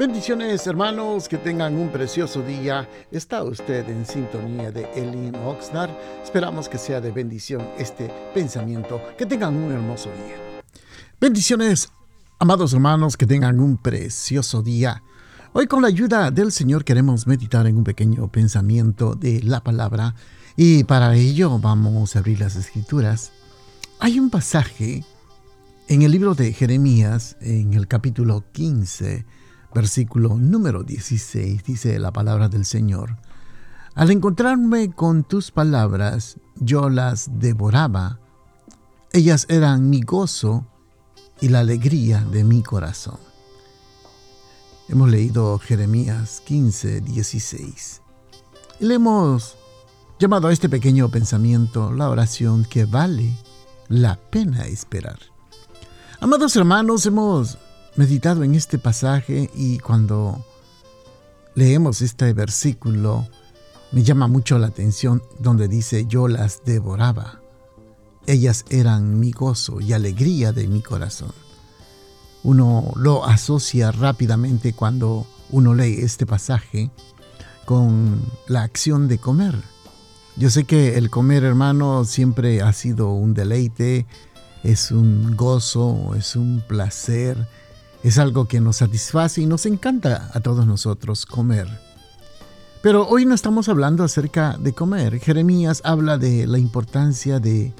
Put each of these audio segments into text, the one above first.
Bendiciones hermanos, que tengan un precioso día. Está usted en sintonía de Elin Oxnard. Esperamos que sea de bendición este pensamiento. Que tengan un hermoso día. Bendiciones, amados hermanos, que tengan un precioso día. Hoy con la ayuda del Señor queremos meditar en un pequeño pensamiento de la palabra y para ello vamos a abrir las escrituras. Hay un pasaje en el libro de Jeremías, en el capítulo 15, versículo número 16, dice la palabra del Señor. Al encontrarme con tus palabras, yo las devoraba. Ellas eran mi gozo y la alegría de mi corazón. Hemos leído Jeremías 15, 16. Y le hemos llamado a este pequeño pensamiento la oración que vale la pena esperar. Amados hermanos, hemos meditado en este pasaje y cuando leemos este versículo me llama mucho la atención donde dice yo las devoraba. Ellas eran mi gozo y alegría de mi corazón. Uno lo asocia rápidamente cuando uno lee este pasaje con la acción de comer. Yo sé que el comer, hermano, siempre ha sido un deleite, es un gozo, es un placer, es algo que nos satisface y nos encanta a todos nosotros comer. Pero hoy no estamos hablando acerca de comer. Jeremías habla de la importancia de,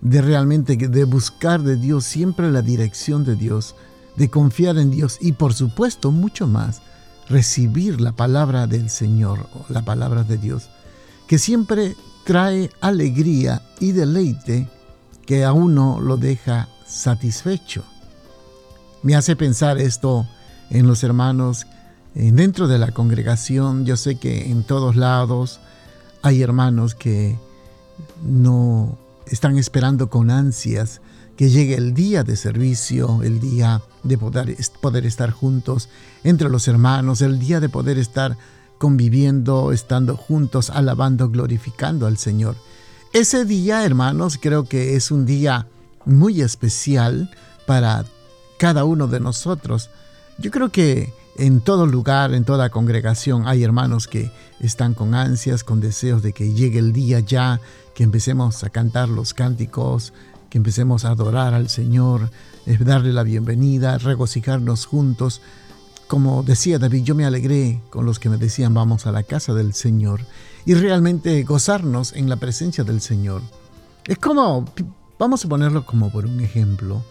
de realmente de buscar de Dios siempre la dirección de Dios, de confiar en Dios y por supuesto mucho más recibir la palabra del Señor o la palabra de Dios, que siempre trae alegría y deleite que a uno lo deja satisfecho. Me hace pensar esto en los hermanos dentro de la congregación. Yo sé que en todos lados hay hermanos que no están esperando con ansias que llegue el día de servicio, el día de poder, poder estar juntos entre los hermanos, el día de poder estar conviviendo, estando juntos, alabando, glorificando al Señor. Ese día, hermanos, creo que es un día muy especial para cada uno de nosotros. Yo creo que en todo lugar, en toda congregación, hay hermanos que están con ansias, con deseos de que llegue el día ya, que empecemos a cantar los cánticos, que empecemos a adorar al Señor, darle la bienvenida, regocijarnos juntos. Como decía David, yo me alegré con los que me decían vamos a la casa del Señor y realmente gozarnos en la presencia del Señor. Es como, vamos a ponerlo como por un ejemplo,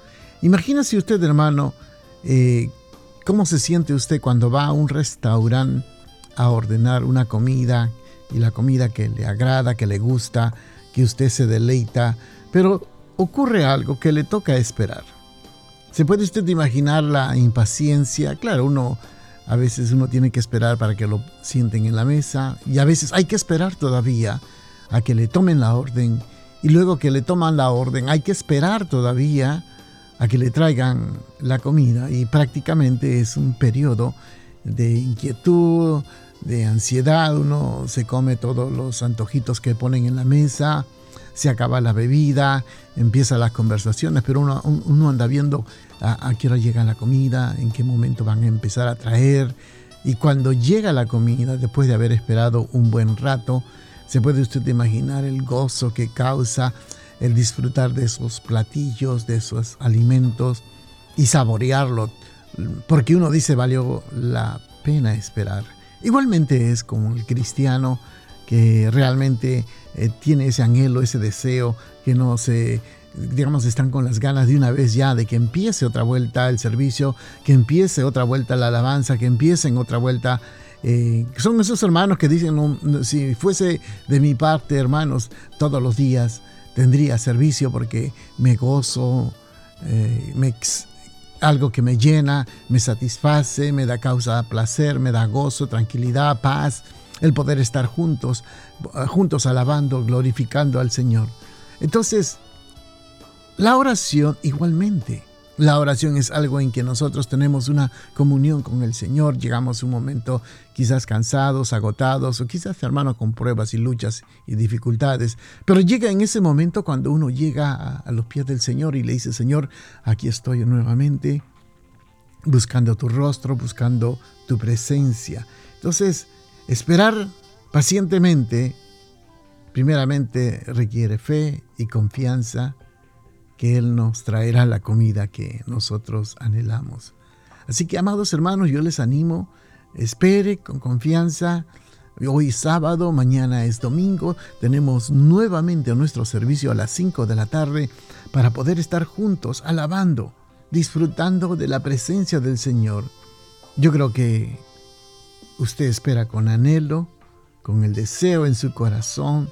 Imagínese usted, hermano, eh, cómo se siente usted cuando va a un restaurante a ordenar una comida y la comida que le agrada, que le gusta, que usted se deleita, pero ocurre algo que le toca esperar. ¿Se puede usted imaginar la impaciencia? Claro, uno a veces uno tiene que esperar para que lo sienten en la mesa y a veces hay que esperar todavía a que le tomen la orden y luego que le toman la orden hay que esperar todavía a que le traigan la comida y prácticamente es un periodo de inquietud, de ansiedad, uno se come todos los antojitos que ponen en la mesa, se acaba la bebida, empiezan las conversaciones, pero uno, anda viendo a, a, qué hora llega la comida, en qué momento van a empezar a traer, y cuando llega la comida, después de haber esperado un buen rato, se puede usted imaginar el gozo que causa el disfrutar de esos platillos, de esos alimentos y saborearlo, porque uno dice valió la pena esperar. Igualmente es como el cristiano que realmente eh, tiene ese anhelo, ese deseo, que no se, digamos, están con las ganas de una vez ya de que empiece otra vuelta el servicio, que empiece otra vuelta la alabanza, que empiece en otra vuelta eh, son esos hermanos que dicen, si fuese de mi parte, hermanos, todos los días tendría servicio porque me gozo, eh, me, algo que me llena, me satisface, me da causa placer, me da gozo, tranquilidad, paz, el poder estar juntos, juntos alabando, glorificando al Señor. Entonces, la oración igualmente la oración es algo en que nosotros tenemos una comunión con el Señor. Llegamos un momento quizás cansados, agotados o quizás hermanos con pruebas y luchas y dificultades. Pero llega en ese momento cuando uno llega a, los pies del Señor y le dice, Señor, aquí estoy nuevamente. buscando tu rostro, buscando tu presencia. Entonces, esperar pacientemente, primeramente requiere fe y confianza que Él nos traerá la comida que nosotros anhelamos. Así que, amados hermanos, yo les animo, espere con confianza. Hoy es sábado, mañana es domingo, tenemos nuevamente nuestro servicio a las 5 de la tarde para poder estar juntos alabando, disfrutando de la presencia del Señor. Yo creo que usted espera con anhelo, con el deseo en su corazón,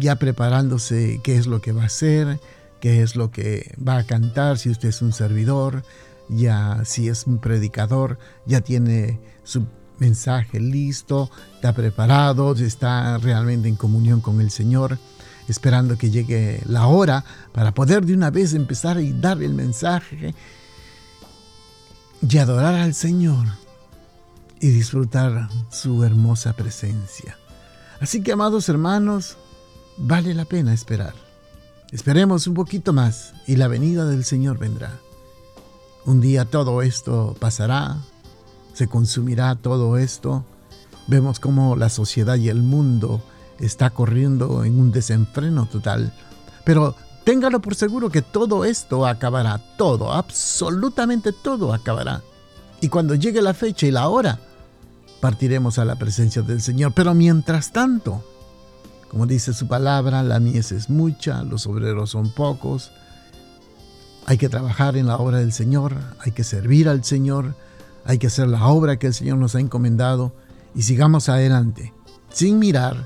ya preparándose qué es lo que va a hacer, qué es lo que va a cantar si usted es un servidor, ya si es un predicador, ya tiene su mensaje listo, está preparado, está realmente en comunión con el Señor, esperando que llegue la hora para poder de una vez empezar y dar el mensaje y adorar al Señor y disfrutar su hermosa presencia. Así que, amados hermanos, vale la pena esperar. Esperemos un poquito más y la venida del Señor vendrá. Un día todo esto pasará, se consumirá todo esto. Vemos cómo la sociedad y el mundo está corriendo en un desenfreno total. Pero téngalo por seguro que todo esto acabará, todo, absolutamente todo acabará. Y cuando llegue la fecha y la hora, partiremos a la presencia del Señor. Pero mientras tanto, como dice su palabra, la mies es mucha, los obreros son pocos. Hay que trabajar en la obra del Señor, hay que servir al Señor, hay que hacer la obra que el Señor nos ha encomendado y sigamos adelante, sin mirar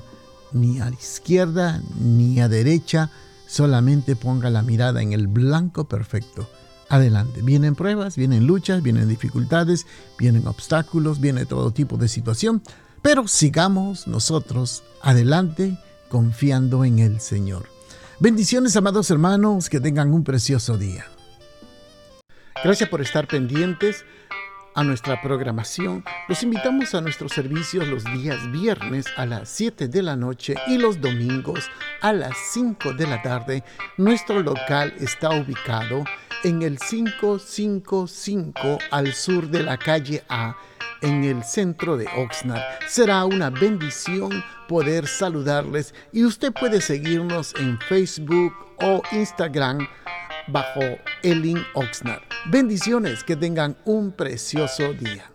ni a la izquierda ni a derecha, solamente ponga la mirada en el blanco perfecto. Adelante, vienen pruebas, vienen luchas, vienen dificultades, vienen obstáculos, viene todo tipo de situación, pero sigamos nosotros adelante confiando en el Señor. Bendiciones, amados hermanos, que tengan un precioso día. Gracias por estar pendientes a nuestra programación. Los invitamos a nuestros servicios los días viernes a las 7 de la noche y los domingos a las 5 de la tarde. Nuestro local está ubicado en el 555 al sur de la calle A, en el centro de Oxnard. Será una bendición poder saludarles y usted puede seguirnos en Facebook o Instagram bajo Elin Oxnard. Bendiciones, que tengan un precioso día.